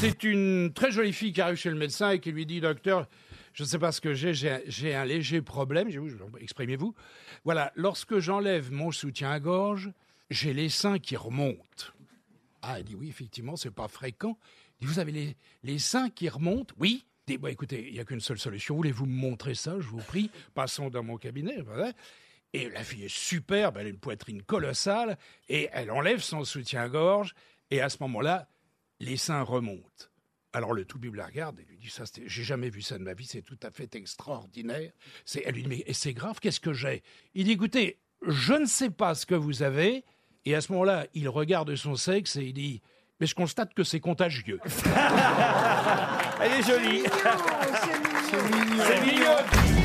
C'est une très jolie fille qui arrive chez le médecin et qui lui dit Docteur, je ne sais pas ce que j'ai, j'ai- un léger problème. Exprimez-vous. Voilà, lorsque j'enlève mon soutien à gorge, j'ai les seins qui remontent. Ah, elle dit oui, effectivement, c'est pas fréquent. Il dit, vous avez les, les seins qui remontent? Oui. Il dit, écoutez, il n'y a qu'une seule solution. Voulez-vous me montrer ça, je vous prie Passons dans mon cabinet. Voilà. Et la fille est superbe, elle a une poitrine colossale, et elle enlève son soutien-gorge, et à ce moment-là, les seins remontent. Alors le tout la regarde et lui dit ça, j'ai jamais vu ça de ma vie, c'est tout à fait extraordinaire. C'est, elle lui dit mais c'est grave, qu'est-ce que j'ai? Il dit écoutez, je ne sais pas ce que vous avez. Et à ce moment-là, il regarde son sexe et il dit mais je constate que c'est contagieux. Elle est jolie. C'est mignon. C'est mignon.